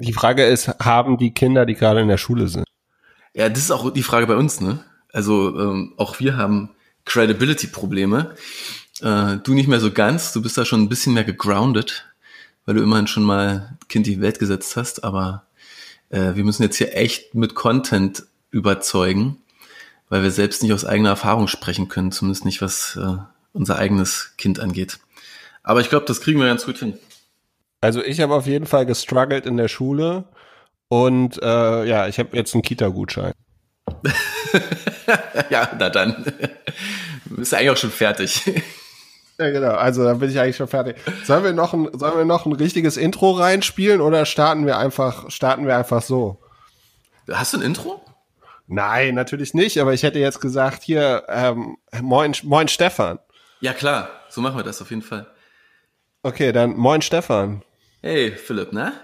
Die Frage ist, haben die Kinder, die gerade in der Schule sind? Ja, das ist auch die Frage bei uns, ne? Also ähm, auch wir haben Credibility-Probleme. Äh, du nicht mehr so ganz, du bist da schon ein bisschen mehr gegroundet, weil du immerhin schon mal Kind in die Welt gesetzt hast, aber äh, wir müssen jetzt hier echt mit Content überzeugen, weil wir selbst nicht aus eigener Erfahrung sprechen können, zumindest nicht was äh, unser eigenes Kind angeht. Aber ich glaube, das kriegen wir ganz gut hin. Also ich habe auf jeden Fall gestruggelt in der Schule und äh, ja, ich habe jetzt einen Kita-Gutschein. ja, na dann. Du bist eigentlich auch schon fertig. Ja, genau. Also dann bin ich eigentlich schon fertig. Sollen wir noch ein, sollen wir noch ein richtiges Intro reinspielen oder starten wir einfach, starten wir einfach so? Hast du ein Intro? Nein, natürlich nicht, aber ich hätte jetzt gesagt, hier, ähm, moin, moin Stefan. Ja, klar, so machen wir das auf jeden Fall. Okay, dann moin Stefan. Hey, Philipp, ne?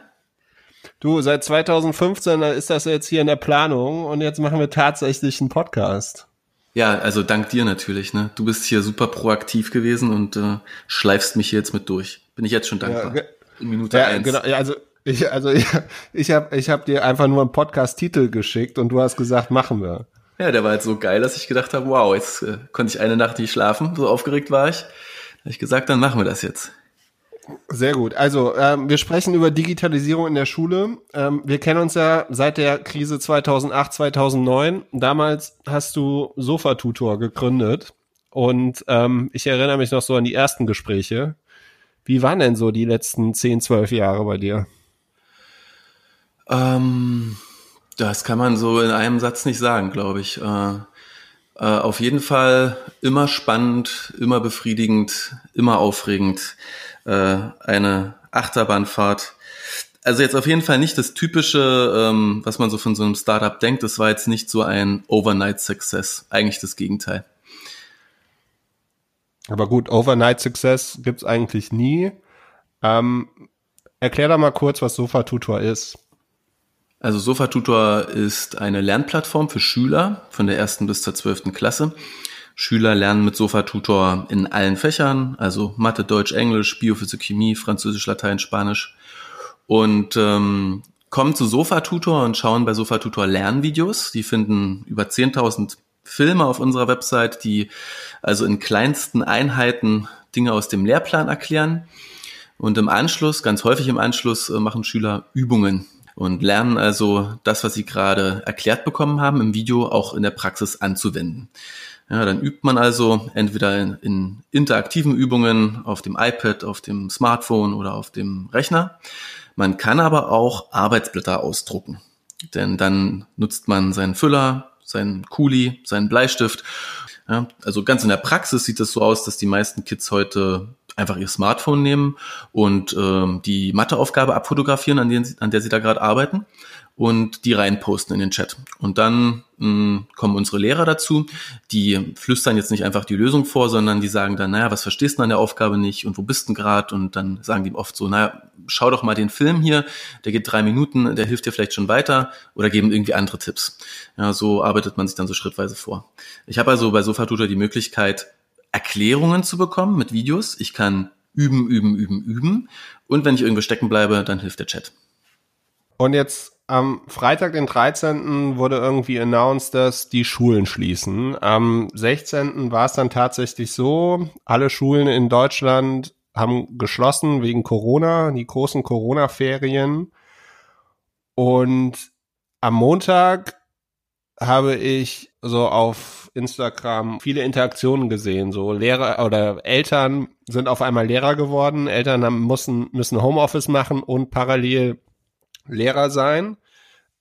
Du, seit 2015 ist das jetzt hier in der Planung und jetzt machen wir tatsächlich einen Podcast. Ja, also dank dir natürlich, ne? Du bist hier super proaktiv gewesen und äh, schleifst mich hier jetzt mit durch. Bin ich jetzt schon dankbar. Ja, in Minute ja, eins. Genau, ja, also ich, also ich, ich habe ich hab dir einfach nur einen Podcast-Titel geschickt und du hast gesagt, machen wir. Ja, der war jetzt so geil, dass ich gedacht habe, wow, jetzt äh, konnte ich eine Nacht nicht schlafen, so aufgeregt war ich. Da habe ich gesagt, dann machen wir das jetzt. Sehr gut. Also ähm, wir sprechen über Digitalisierung in der Schule. Ähm, wir kennen uns ja seit der Krise 2008, 2009. Damals hast du Sofa-Tutor gegründet und ähm, ich erinnere mich noch so an die ersten Gespräche. Wie waren denn so die letzten 10, 12 Jahre bei dir? Ähm, das kann man so in einem Satz nicht sagen, glaube ich. Äh, äh, auf jeden Fall immer spannend, immer befriedigend, immer aufregend. Äh, eine Achterbahnfahrt. Also jetzt auf jeden Fall nicht das typische, ähm, was man so von so einem Startup denkt. Das war jetzt nicht so ein Overnight Success. Eigentlich das Gegenteil. Aber gut, Overnight Success gibt's eigentlich nie. Ähm, erklär doch mal kurz, was Sofa Tutor ist. Also Sofa Tutor ist eine Lernplattform für Schüler von der ersten bis zur zwölften Klasse. Schüler lernen mit Sofa Tutor in allen Fächern, also Mathe, Deutsch, Englisch, Biophysik, Chemie, Französisch, Latein, Spanisch und ähm, kommen zu Sofa Tutor und schauen bei Sofa Tutor Lernvideos. Die finden über 10.000 Filme auf unserer Website, die also in kleinsten Einheiten Dinge aus dem Lehrplan erklären. Und im Anschluss, ganz häufig im Anschluss, äh, machen Schüler Übungen und lernen also das, was sie gerade erklärt bekommen haben im Video, auch in der Praxis anzuwenden. Ja, dann übt man also entweder in, in interaktiven Übungen auf dem iPad, auf dem Smartphone oder auf dem Rechner. Man kann aber auch Arbeitsblätter ausdrucken. Denn dann nutzt man seinen Füller, seinen Kuli, seinen Bleistift. Ja, also ganz in der Praxis sieht es so aus, dass die meisten Kids heute einfach ihr Smartphone nehmen und ähm, die Matheaufgabe abfotografieren, an, den, an der sie da gerade arbeiten und die reinposten in den Chat. Und dann mh, hm, kommen unsere Lehrer dazu, die flüstern jetzt nicht einfach die Lösung vor, sondern die sagen dann, naja, was verstehst du an der Aufgabe nicht und wo bist du gerade? Und dann sagen die oft so, naja, schau doch mal den Film hier, der geht drei Minuten, der hilft dir vielleicht schon weiter oder geben irgendwie andere Tipps. Ja, so arbeitet man sich dann so schrittweise vor. Ich habe also bei SofaTutor die Möglichkeit, Erklärungen zu bekommen mit Videos. Ich kann üben, üben, üben, üben. Und wenn ich irgendwo stecken bleibe, dann hilft der Chat. Und jetzt am Freitag, den 13. wurde irgendwie announced, dass die Schulen schließen. Am 16. war es dann tatsächlich so, alle Schulen in Deutschland haben geschlossen wegen Corona, die großen Corona-Ferien. Und am Montag habe ich so auf Instagram viele Interaktionen gesehen. So Lehrer oder Eltern sind auf einmal Lehrer geworden. Eltern haben, müssen, müssen Homeoffice machen und parallel Lehrer sein.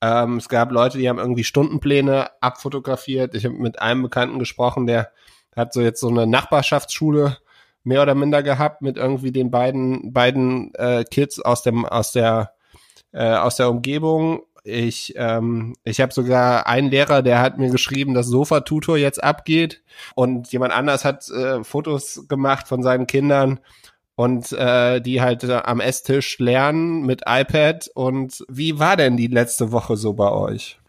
Ähm, es gab Leute, die haben irgendwie Stundenpläne abfotografiert. Ich habe mit einem Bekannten gesprochen, der hat so jetzt so eine Nachbarschaftsschule mehr oder minder gehabt mit irgendwie den beiden beiden äh, Kids aus dem aus der äh, aus der Umgebung. Ich ähm, ich habe sogar einen Lehrer, der hat mir geschrieben, dass Sofa-Tutor jetzt abgeht und jemand anders hat äh, Fotos gemacht von seinen Kindern und äh, die halt äh, am Esstisch lernen mit iPad. Und wie war denn die letzte Woche so bei euch?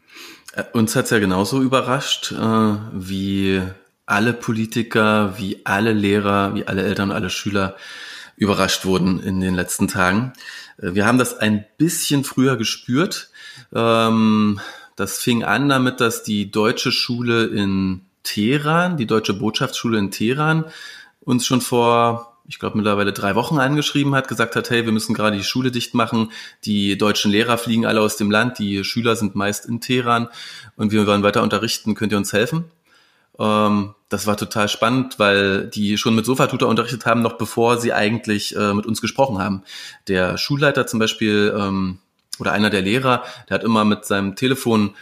Äh, uns hat's ja genauso überrascht, äh, wie alle Politiker, wie alle Lehrer, wie alle Eltern, alle Schüler überrascht wurden in den letzten Tagen. Äh, wir haben das ein bisschen früher gespürt. Ähm, das fing an damit, dass die deutsche Schule in Teheran, die deutsche Botschaftsschule in Teheran, uns schon vor ich glaube, mittlerweile drei Wochen angeschrieben hat, gesagt hat, hey, wir müssen gerade die Schule dicht machen. Die deutschen Lehrer fliegen alle aus dem Land, die Schüler sind meist in Teheran und wir wollen weiter unterrichten. Könnt ihr uns helfen? Ähm, das war total spannend, weil die schon mit Sofatutor unterrichtet haben, noch bevor sie eigentlich äh, mit uns gesprochen haben. Der Schulleiter zum Beispiel ähm, oder einer der Lehrer, der hat immer mit seinem Telefon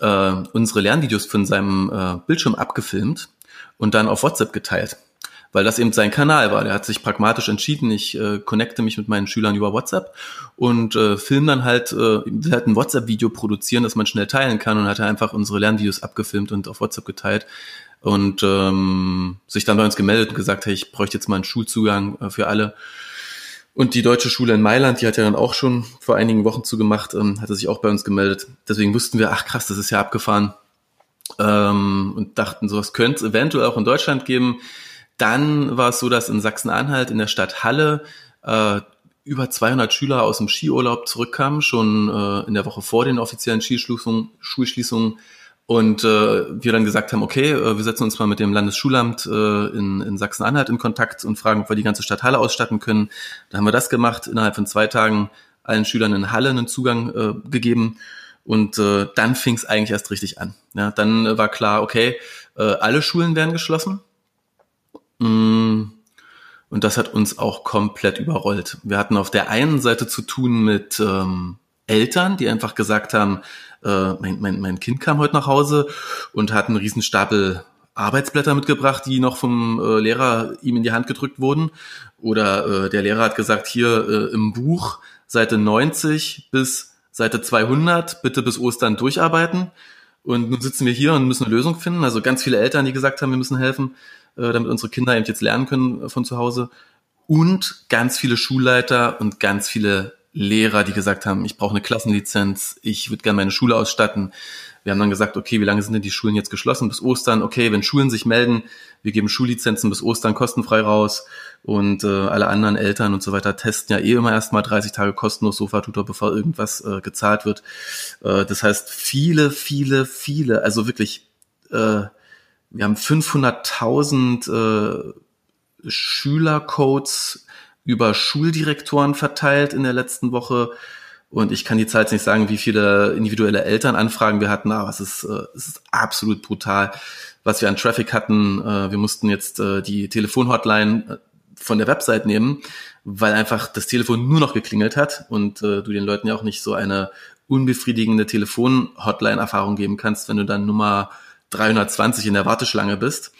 äh, unsere Lernvideos von seinem äh, Bildschirm abgefilmt und dann auf WhatsApp geteilt weil das eben sein Kanal war. Der hat sich pragmatisch entschieden, ich äh, connecte mich mit meinen Schülern über WhatsApp und äh, film dann halt, äh, halt ein WhatsApp-Video produzieren, das man schnell teilen kann und hat er einfach unsere Lernvideos abgefilmt und auf WhatsApp geteilt und ähm, sich dann bei uns gemeldet und gesagt, hey, ich bräuchte jetzt mal einen Schulzugang äh, für alle. Und die deutsche Schule in Mailand, die hat ja dann auch schon vor einigen Wochen zugemacht, ähm, hatte sich auch bei uns gemeldet. Deswegen wussten wir, ach krass, das ist ja abgefahren. Ähm, und dachten, sowas könnte es eventuell auch in Deutschland geben. Dann war es so, dass in Sachsen-Anhalt in der Stadt Halle äh, über 200 Schüler aus dem Skiurlaub zurückkamen, schon äh, in der Woche vor den offiziellen Skischließungen, Schulschließungen. Und äh, wir dann gesagt haben, okay, äh, wir setzen uns mal mit dem Landesschulamt äh, in, in Sachsen-Anhalt in Kontakt und fragen, ob wir die ganze Stadt Halle ausstatten können. Da haben wir das gemacht, innerhalb von zwei Tagen allen Schülern in Halle einen Zugang äh, gegeben. Und äh, dann fing es eigentlich erst richtig an. Ja, dann war klar, okay, äh, alle Schulen werden geschlossen. Mm. Und das hat uns auch komplett überrollt. Wir hatten auf der einen Seite zu tun mit ähm, Eltern, die einfach gesagt haben, äh, mein, mein, mein Kind kam heute nach Hause und hat einen riesen Stapel Arbeitsblätter mitgebracht, die noch vom äh, Lehrer ihm in die Hand gedrückt wurden. Oder äh, der Lehrer hat gesagt, hier äh, im Buch Seite 90 bis Seite 200 bitte bis Ostern durcharbeiten. Und nun sitzen wir hier und müssen eine Lösung finden. Also ganz viele Eltern, die gesagt haben, wir müssen helfen. Äh, damit unsere Kinder eben jetzt lernen können äh, von zu Hause. Und ganz viele Schulleiter und ganz viele Lehrer, die gesagt haben, ich brauche eine Klassenlizenz, ich würde gerne meine Schule ausstatten. Wir haben dann gesagt, okay, wie lange sind denn die Schulen jetzt geschlossen? Bis Ostern. Okay, wenn Schulen sich melden, wir geben Schullizenzen bis Ostern kostenfrei raus und äh, alle anderen Eltern und so weiter testen ja eh immer erstmal 30 Tage kostenlos Sofa-Tutor, bevor irgendwas äh, gezahlt wird. Äh, das heißt, viele, viele, viele, also wirklich äh, wir haben 500.000 äh, Schülercodes über Schuldirektoren verteilt in der letzten Woche. Und ich kann die Zahl jetzt nicht sagen, wie viele individuelle Elternanfragen wir hatten, aber es ist, äh, es ist absolut brutal, was wir an Traffic hatten. Äh, wir mussten jetzt äh, die Telefonhotline äh, von der Website nehmen, weil einfach das Telefon nur noch geklingelt hat und äh, du den Leuten ja auch nicht so eine unbefriedigende Telefon-Hotline-Erfahrung geben kannst, wenn du dann Nummer 320 in der Warteschlange bist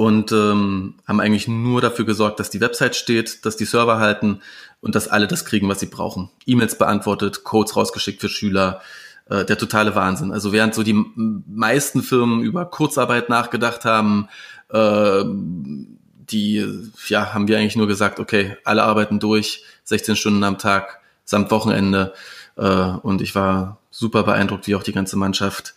und ähm, haben eigentlich nur dafür gesorgt, dass die Website steht, dass die Server halten und dass alle das kriegen, was sie brauchen. E-Mails beantwortet, Codes rausgeschickt für Schüler, äh, der totale Wahnsinn. Also während so die meisten Firmen über Kurzarbeit nachgedacht haben, äh, die ja haben wir eigentlich nur gesagt, okay, alle arbeiten durch, 16 Stunden am Tag, samt Wochenende. Äh, und ich war super beeindruckt, wie auch die ganze Mannschaft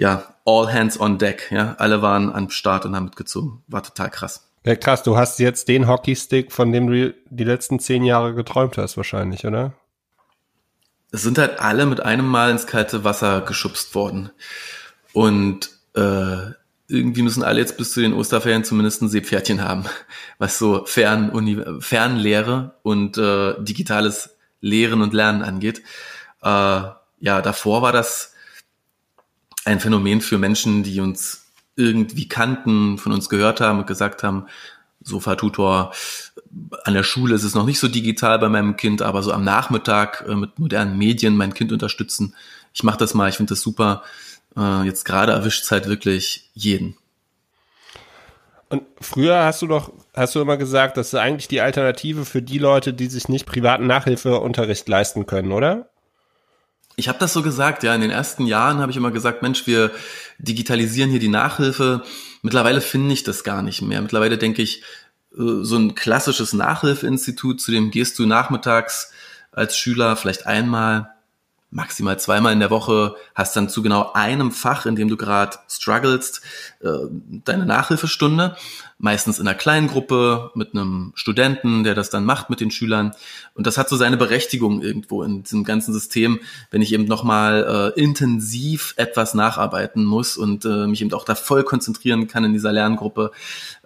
ja, all hands on deck, ja. Alle waren am Start und haben mitgezogen. War total krass. Ja, krass, du hast jetzt den Hockeystick, von dem du die letzten zehn Jahre geträumt hast, wahrscheinlich, oder? Es sind halt alle mit einem Mal ins kalte Wasser geschubst worden. Und äh, irgendwie müssen alle jetzt bis zu den Osterferien zumindest ein Seepferdchen haben, was so Fern Fernlehre und äh, digitales Lehren und Lernen angeht. Äh, ja, davor war das ein Phänomen für Menschen, die uns irgendwie kannten, von uns gehört haben und gesagt haben, Sofa-Tutor, an der Schule ist es noch nicht so digital bei meinem Kind, aber so am Nachmittag äh, mit modernen Medien mein Kind unterstützen. Ich mache das mal, ich finde das super. Äh, jetzt gerade erwischt es halt wirklich jeden. Und früher hast du doch, hast du immer gesagt, das ist eigentlich die Alternative für die Leute, die sich nicht privaten Nachhilfeunterricht leisten können, oder? Ich habe das so gesagt, ja. In den ersten Jahren habe ich immer gesagt, Mensch, wir digitalisieren hier die Nachhilfe. Mittlerweile finde ich das gar nicht mehr. Mittlerweile denke ich, äh, so ein klassisches Nachhilfeinstitut, zu dem gehst du nachmittags als Schüler vielleicht einmal maximal zweimal in der Woche, hast dann zu genau einem Fach, in dem du gerade strugglest, äh, deine Nachhilfestunde, meistens in einer kleinen Gruppe mit einem Studenten, der das dann macht mit den Schülern. Und das hat so seine Berechtigung irgendwo in diesem ganzen System, wenn ich eben nochmal äh, intensiv etwas nacharbeiten muss und äh, mich eben auch da voll konzentrieren kann in dieser Lerngruppe.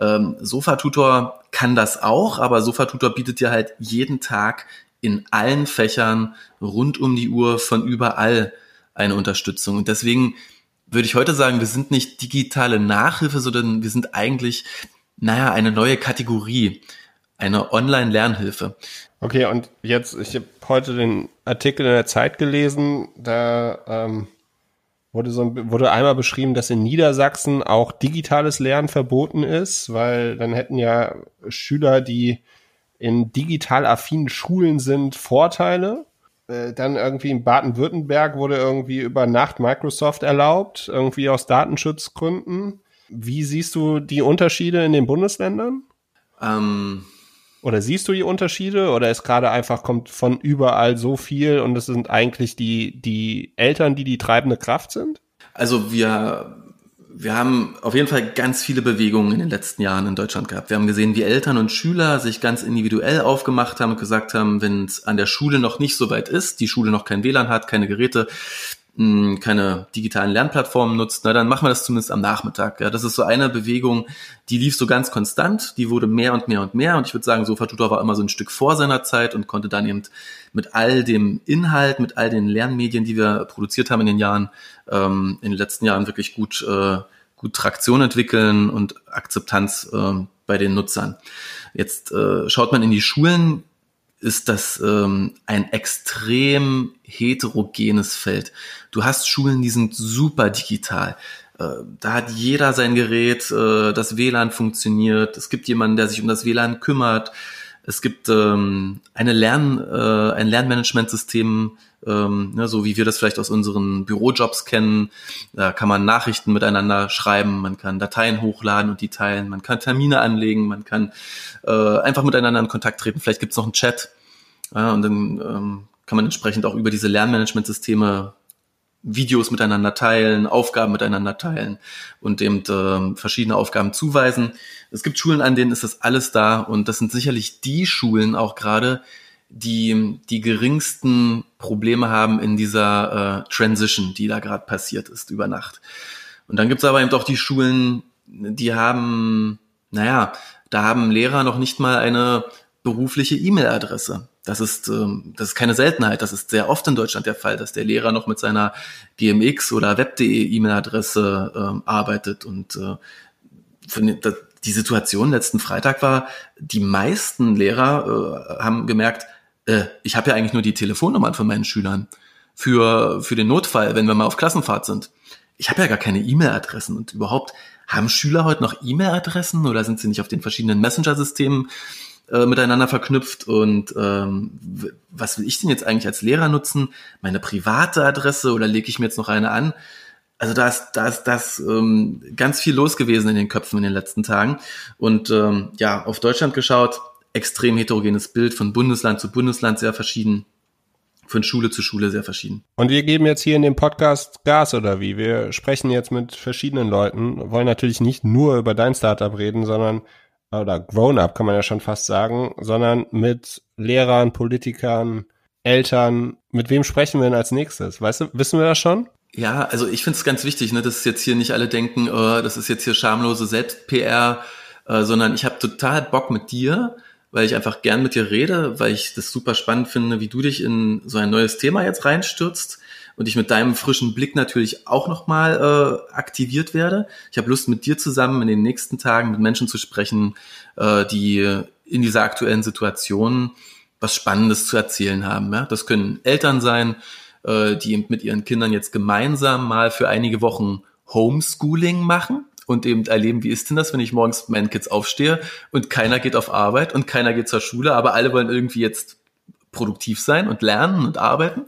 Ähm, Sofa-Tutor kann das auch, aber Sofa-Tutor bietet dir halt jeden Tag in allen Fächern rund um die Uhr von überall eine Unterstützung. Und deswegen würde ich heute sagen, wir sind nicht digitale Nachhilfe, sondern wir sind eigentlich, naja, eine neue Kategorie, eine Online-Lernhilfe. Okay, und jetzt, ich habe heute den Artikel in der Zeit gelesen, da ähm, wurde, so, wurde einmal beschrieben, dass in Niedersachsen auch digitales Lernen verboten ist, weil dann hätten ja Schüler, die in digital affinen Schulen sind Vorteile. Äh, dann irgendwie in Baden-Württemberg wurde irgendwie über Nacht Microsoft erlaubt, irgendwie aus Datenschutzgründen. Wie siehst du die Unterschiede in den Bundesländern? Ähm, oder siehst du die Unterschiede oder ist gerade einfach kommt von überall so viel und es sind eigentlich die die Eltern, die die treibende Kraft sind? Also wir wir haben auf jeden Fall ganz viele Bewegungen in den letzten Jahren in Deutschland gehabt. Wir haben gesehen, wie Eltern und Schüler sich ganz individuell aufgemacht haben und gesagt haben, wenn es an der Schule noch nicht so weit ist, die Schule noch kein WLAN hat, keine Geräte, hm, keine digitalen Lernplattformen nutzt, na, dann machen wir das zumindest am Nachmittag. Ja, das ist so eine Bewegung, die lief so ganz konstant, die wurde mehr und mehr und mehr und ich würde sagen, Sofa Tutor war immer so ein Stück vor seiner Zeit und konnte dann eben mit all dem Inhalt, mit all den Lernmedien, die wir produziert haben in den Jahren, ähm, in den letzten Jahren wirklich gut, äh, gut Traktion entwickeln und Akzeptanz äh, bei den Nutzern. Jetzt äh, schaut man in die Schulen, ist das ähm, ein extrem heterogenes Feld. Du hast Schulen, die sind super digital. Äh, da hat jeder sein Gerät, äh, das WLAN funktioniert. Es gibt jemanden, der sich um das WLAN kümmert. Es gibt ähm, eine Lern, äh, ein Lernmanagementsystem, ähm, ne, so wie wir das vielleicht aus unseren Bürojobs kennen. Da kann man Nachrichten miteinander schreiben, man kann Dateien hochladen und die teilen, man kann Termine anlegen, man kann äh, einfach miteinander in Kontakt treten. Vielleicht gibt es noch einen Chat. Ja, und dann ähm, kann man entsprechend auch über diese Lernmanagementsysteme Videos miteinander teilen, Aufgaben miteinander teilen und eben äh, verschiedene Aufgaben zuweisen. Es gibt Schulen, an denen ist das alles da und das sind sicherlich die Schulen auch gerade, die die geringsten Probleme haben in dieser äh, Transition, die da gerade passiert ist über Nacht. Und dann gibt's aber eben auch die Schulen, die haben, naja, da haben Lehrer noch nicht mal eine berufliche E-Mail-Adresse. Das ist, ähm, das ist keine Seltenheit. Das ist sehr oft in Deutschland der Fall, dass der Lehrer noch mit seiner GMX oder Web.de E-Mail-Adresse ähm, arbeitet. Und äh, die Situation letzten Freitag war, die meisten Lehrer äh, haben gemerkt, äh, ich habe ja eigentlich nur die Telefonnummern von meinen Schülern für, für den Notfall, wenn wir mal auf Klassenfahrt sind. Ich habe ja gar keine E-Mail-Adressen und überhaupt haben Schüler heute noch E-Mail-Adressen oder sind sie nicht auf den verschiedenen Messenger-Systemen äh, miteinander verknüpft und ähm, was will ich denn jetzt eigentlich als Lehrer nutzen? Meine private Adresse oder lege ich mir jetzt noch eine an? Also da ist, da ist das ähm, ganz viel los gewesen in den Köpfen in den letzten Tagen. Und ähm, ja, auf Deutschland geschaut, extrem heterogenes Bild, von Bundesland zu Bundesland sehr verschieden, von Schule zu Schule sehr verschieden. Und wir geben jetzt hier in dem Podcast Gas oder wie? Wir sprechen jetzt mit verschiedenen Leuten, wollen natürlich nicht nur über dein Startup reden, sondern oder Grown-up kann man ja schon fast sagen, sondern mit Lehrern, Politikern, Eltern. Mit wem sprechen wir denn als nächstes? Weißt du, wissen wir das schon? Ja, also ich finde es ganz wichtig, ne, dass jetzt hier nicht alle denken, oh, das ist jetzt hier schamlose Selbst-PR, äh, sondern ich habe total Bock mit dir, weil ich einfach gern mit dir rede, weil ich das super spannend finde, wie du dich in so ein neues Thema jetzt reinstürzt und ich mit deinem frischen Blick natürlich auch nochmal äh, aktiviert werde. Ich habe Lust, mit dir zusammen in den nächsten Tagen mit Menschen zu sprechen, äh, die in dieser aktuellen Situation was Spannendes zu erzählen haben. Ja? Das können Eltern sein, äh, die mit ihren Kindern jetzt gemeinsam mal für einige Wochen Homeschooling machen und eben erleben, wie ist denn das, wenn ich morgens mit meinen Kids aufstehe und keiner geht auf Arbeit und keiner geht zur Schule, aber alle wollen irgendwie jetzt produktiv sein und lernen und arbeiten.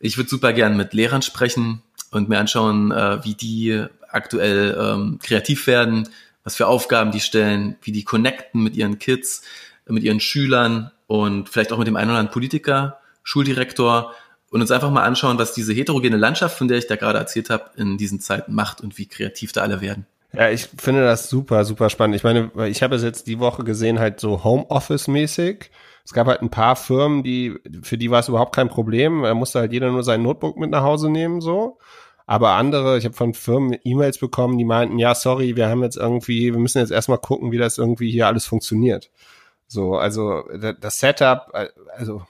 Ich würde super gern mit Lehrern sprechen und mir anschauen, äh, wie die aktuell ähm, kreativ werden, was für Aufgaben die stellen, wie die connecten mit ihren Kids, mit ihren Schülern und vielleicht auch mit dem einen oder anderen Politiker, Schuldirektor und uns einfach mal anschauen, was diese heterogene Landschaft, von der ich da gerade erzählt habe, in diesen Zeiten macht und wie kreativ da alle werden. Ja, ich finde das super, super spannend. Ich meine, ich habe es jetzt die Woche gesehen, halt so Homeoffice-mäßig. Es gab halt ein paar Firmen, die, für die war es überhaupt kein Problem. Da musste halt jeder nur sein Notebook mit nach Hause nehmen, so. Aber andere, ich habe von Firmen E-Mails bekommen, die meinten, ja, sorry, wir haben jetzt irgendwie, wir müssen jetzt erstmal gucken, wie das irgendwie hier alles funktioniert. So, also das Setup, also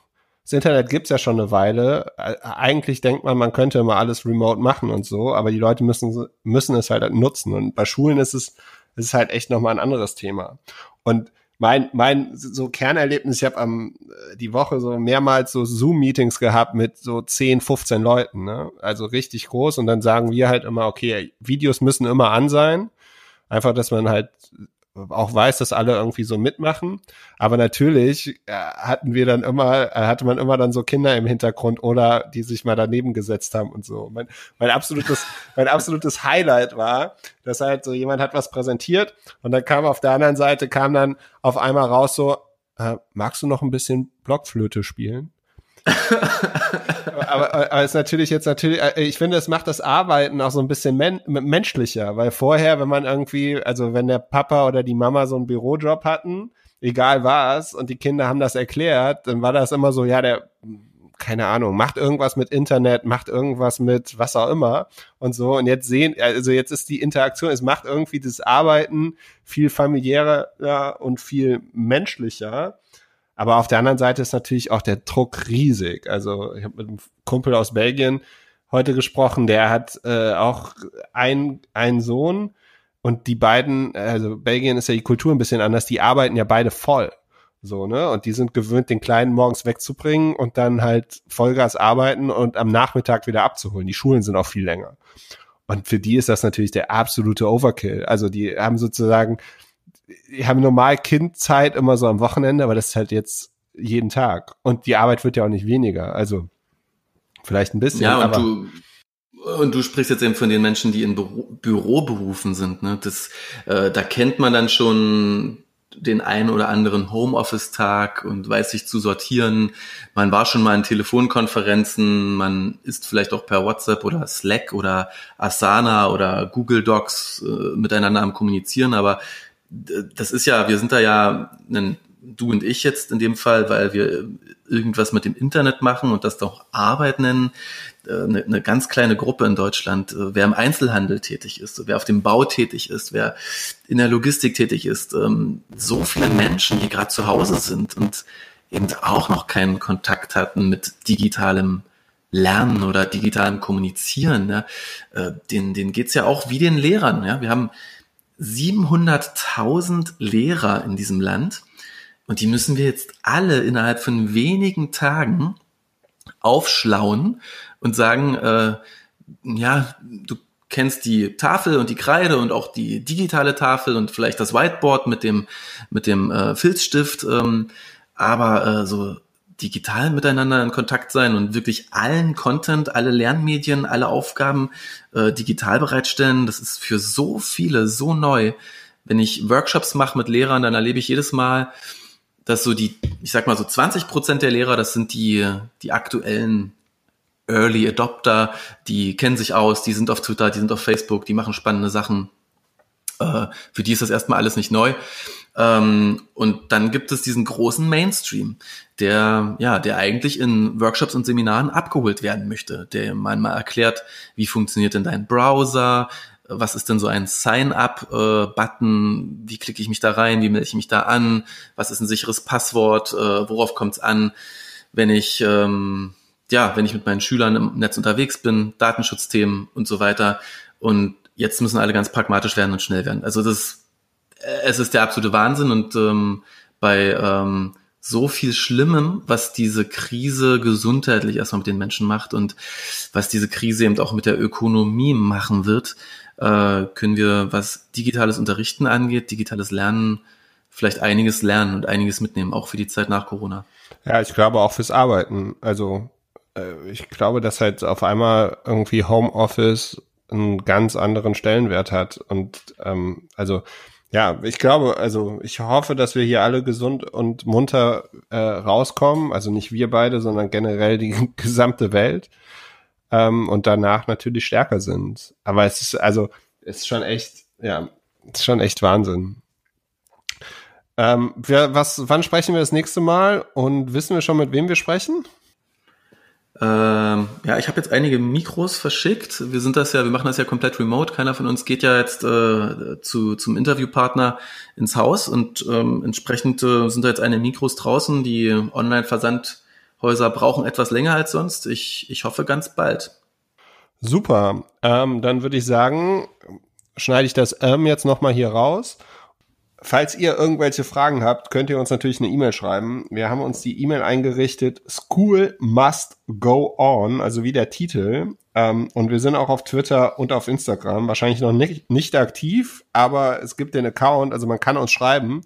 das Internet gibt's ja schon eine Weile. Eigentlich denkt man, man könnte immer alles remote machen und so, aber die Leute müssen, müssen es halt nutzen. Und bei Schulen ist es, ist es halt echt nochmal ein anderes Thema. Und mein, mein so Kernerlebnis, ich habe am die Woche so mehrmals so Zoom-Meetings gehabt mit so 10, 15 Leuten, ne? Also richtig groß. Und dann sagen wir halt immer, okay, Videos müssen immer an sein. Einfach, dass man halt auch weiß, dass alle irgendwie so mitmachen. Aber natürlich äh, hatten wir dann immer, äh, hatte man immer dann so Kinder im Hintergrund oder die sich mal daneben gesetzt haben und so. Mein, mein absolutes, mein absolutes Highlight war, dass halt so jemand hat was präsentiert und dann kam auf der anderen Seite kam dann auf einmal raus so, äh, magst du noch ein bisschen Blockflöte spielen? aber, aber es ist natürlich jetzt natürlich, äh, ich finde, es macht das Arbeiten auch so ein bisschen men menschlicher, weil vorher, wenn man irgendwie, also wenn der Papa oder die Mama so einen Bürojob hatten, egal was, und die Kinder haben das erklärt, dann war das immer so, ja, der, keine Ahnung, macht irgendwas mit Internet, macht irgendwas mit was auch immer und so. Und jetzt sehen, also jetzt ist die Interaktion, es macht irgendwie das Arbeiten viel familiärer und viel menschlicher. Aber auf der anderen Seite ist natürlich auch der Druck riesig. Also ich habe mit einem Kumpel aus Belgien heute gesprochen, der hat äh, auch ein, einen Sohn und die beiden, also Belgien ist ja die Kultur ein bisschen anders, die arbeiten ja beide voll. So, ne? Und die sind gewöhnt, den Kleinen morgens wegzubringen und dann halt Vollgas arbeiten und am Nachmittag wieder abzuholen. Die Schulen sind auch viel länger. Und für die ist das natürlich der absolute Overkill. Also die haben sozusagen die haben normal Kindzeit immer so am Wochenende, aber das ist halt jetzt jeden Tag. Und die Arbeit wird ja auch nicht weniger. Also vielleicht ein bisschen. Ja, und du und du sprichst jetzt eben von den Menschen, die in Büro, Büroberufen sind. Ne? Das, äh, da kennt man dann schon den einen oder anderen Homeoffice-Tag und weiß sich zu sortieren. Man war schon mal in Telefonkonferenzen, man ist vielleicht auch per WhatsApp oder Slack oder Asana oder Google Docs äh, miteinander am Kommunizieren, aber das ist ja, wir sind da ja, ein, du und ich jetzt in dem Fall, weil wir irgendwas mit dem Internet machen und das doch Arbeit nennen, eine, äh, eine ganz kleine Gruppe in Deutschland, äh, wer im Einzelhandel tätig ist, wer auf dem Bau tätig ist, wer in der Logistik tätig ist, ähm, so viele Menschen, die gerade zu Hause sind und eben auch noch keinen Kontakt hatten mit digitalem Lernen oder digitalem Kommunizieren, ja, äh, denen, denen geht's ja auch wie den Lehrern. Ja. Wir haben 700.000 Lehrer in diesem Land. Und die müssen wir jetzt alle innerhalb von wenigen Tagen aufschlauen und sagen, äh, ja, du kennst die Tafel und die Kreide und auch die digitale Tafel und vielleicht das Whiteboard mit dem mit dem äh, Filzstift, ähm, aber äh, so digital miteinander in Kontakt sein und wirklich allen Content, alle Lernmedien, alle Aufgaben äh, digital bereitstellen. Das ist für so viele so neu. Wenn ich Workshops mache mit Lehrern, dann erlebe ich jedes Mal, dass so die, ich sag mal so 20 Prozent der Lehrer, das sind die, die aktuellen Early Adopter, die kennen sich aus, die sind auf Twitter, die sind auf Facebook, die machen spannende Sachen. Äh, für die ist das erstmal alles nicht neu. Ähm, und dann gibt es diesen großen Mainstream, der, ja, der eigentlich in Workshops und Seminaren abgeholt werden möchte, der man mal erklärt, wie funktioniert denn dein Browser, was ist denn so ein Sign-up-Button, wie klicke ich mich da rein, wie melde ich mich da an, was ist ein sicheres Passwort, äh, worauf kommt es an, wenn ich, ähm, ja, wenn ich mit meinen Schülern im Netz unterwegs bin, Datenschutzthemen und so weiter. Und jetzt müssen alle ganz pragmatisch werden und schnell werden. Also das es ist der absolute Wahnsinn und ähm, bei ähm, so viel Schlimmem, was diese Krise gesundheitlich erstmal mit den Menschen macht und was diese Krise eben auch mit der Ökonomie machen wird, äh, können wir, was digitales Unterrichten angeht, digitales Lernen, vielleicht einiges lernen und einiges mitnehmen, auch für die Zeit nach Corona. Ja, ich glaube auch fürs Arbeiten. Also äh, ich glaube, dass halt auf einmal irgendwie Homeoffice einen ganz anderen Stellenwert hat. Und ähm, also ja, ich glaube, also ich hoffe, dass wir hier alle gesund und munter äh, rauskommen. Also nicht wir beide, sondern generell die gesamte Welt. Ähm, und danach natürlich stärker sind. Aber es ist, also, es ist schon echt, ja, es ist schon echt Wahnsinn. Ähm, wir, was, wann sprechen wir das nächste Mal und wissen wir schon, mit wem wir sprechen? Ähm, ja, ich habe jetzt einige Mikros verschickt. Wir sind das ja, wir machen das ja komplett remote. Keiner von uns geht ja jetzt äh, zu, zum Interviewpartner ins Haus und ähm, entsprechend äh, sind da jetzt einige Mikros draußen. Die Online-Versandhäuser brauchen etwas länger als sonst. Ich, ich hoffe ganz bald. Super. Ähm, dann würde ich sagen, schneide ich das ähm jetzt nochmal hier raus Falls ihr irgendwelche Fragen habt, könnt ihr uns natürlich eine E-Mail schreiben. Wir haben uns die E-Mail eingerichtet, School Must Go On, also wie der Titel. Ähm, und wir sind auch auf Twitter und auf Instagram, wahrscheinlich noch nicht, nicht aktiv, aber es gibt den Account, also man kann uns schreiben.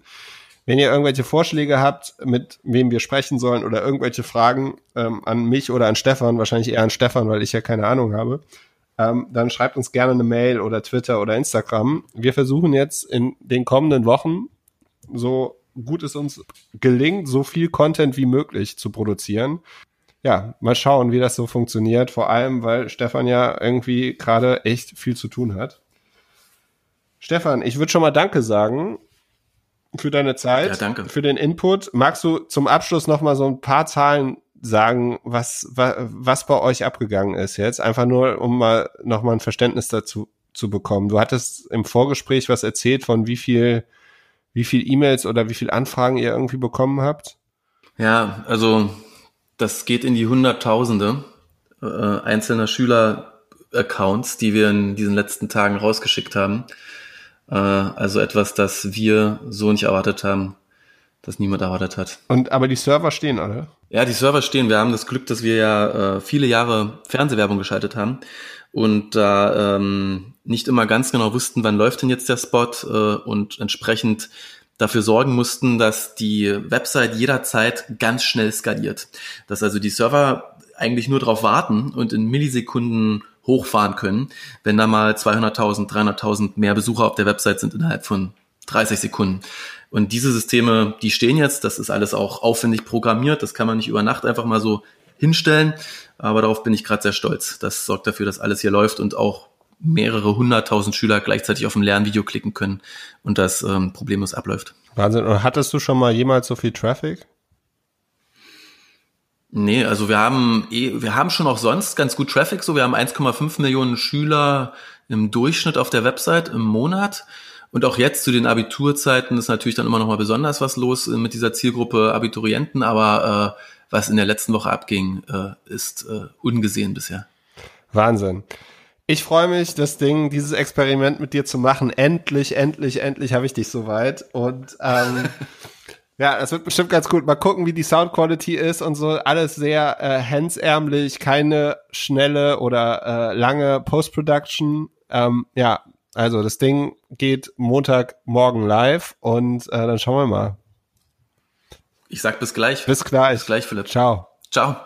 Wenn ihr irgendwelche Vorschläge habt, mit wem wir sprechen sollen oder irgendwelche Fragen ähm, an mich oder an Stefan, wahrscheinlich eher an Stefan, weil ich ja keine Ahnung habe, ähm, dann schreibt uns gerne eine Mail oder Twitter oder Instagram. Wir versuchen jetzt in den kommenden Wochen, so gut es uns gelingt, so viel Content wie möglich zu produzieren. Ja, mal schauen, wie das so funktioniert. Vor allem, weil Stefan ja irgendwie gerade echt viel zu tun hat. Stefan, ich würde schon mal Danke sagen für deine Zeit, ja, danke. für den Input. Magst du zum Abschluss noch mal so ein paar Zahlen sagen, was, was, was bei euch abgegangen ist jetzt. Einfach nur, um mal nochmal ein Verständnis dazu zu bekommen. Du hattest im Vorgespräch was erzählt von wie viel, wie viel E-Mails oder wie viel Anfragen ihr irgendwie bekommen habt? Ja, also das geht in die Hunderttausende äh, einzelner Schüler-Accounts, die wir in diesen letzten Tagen rausgeschickt haben. Äh, also etwas, das wir so nicht erwartet haben das niemand erwartet hat. Und aber die Server stehen alle? Ja, die Server stehen. Wir haben das Glück, dass wir ja äh, viele Jahre Fernsehwerbung geschaltet haben und da ähm, nicht immer ganz genau wussten, wann läuft denn jetzt der Spot äh, und entsprechend dafür sorgen mussten, dass die Website jederzeit ganz schnell skaliert. Dass also die Server eigentlich nur darauf warten und in Millisekunden hochfahren können, wenn da mal 200.000, 300.000 mehr Besucher auf der Website sind innerhalb von 30 Sekunden. Und diese Systeme, die stehen jetzt, das ist alles auch aufwendig programmiert, das kann man nicht über Nacht einfach mal so hinstellen, aber darauf bin ich gerade sehr stolz. Das sorgt dafür, dass alles hier läuft und auch mehrere hunderttausend Schüler gleichzeitig auf ein Lernvideo klicken können und das ähm, problemlos abläuft. Wahnsinn. Und hattest du schon mal jemals so viel Traffic? Nee, also wir haben eh, wir haben schon auch sonst ganz gut Traffic, so wir haben 1,5 Millionen Schüler im Durchschnitt auf der Website im Monat. Und auch jetzt zu den Abiturzeiten ist natürlich dann immer noch mal besonders was los mit dieser Zielgruppe Abiturienten, aber äh, was in der letzten Woche abging, äh, ist äh, ungesehen bisher. Wahnsinn. Ich freue mich, das Ding, dieses Experiment mit dir zu machen. Endlich, endlich, endlich habe ich dich soweit. Und ähm, ja, das wird bestimmt ganz gut. Mal gucken, wie die Sound Quality ist und so. Alles sehr äh, hemsärmlich, keine schnelle oder äh, lange Post-Production. Ähm, ja, also das Ding geht Montagmorgen live und äh, dann schauen wir mal. Ich sag bis gleich. Bis gleich. Bis gleich, Philipp. Ciao. Ciao.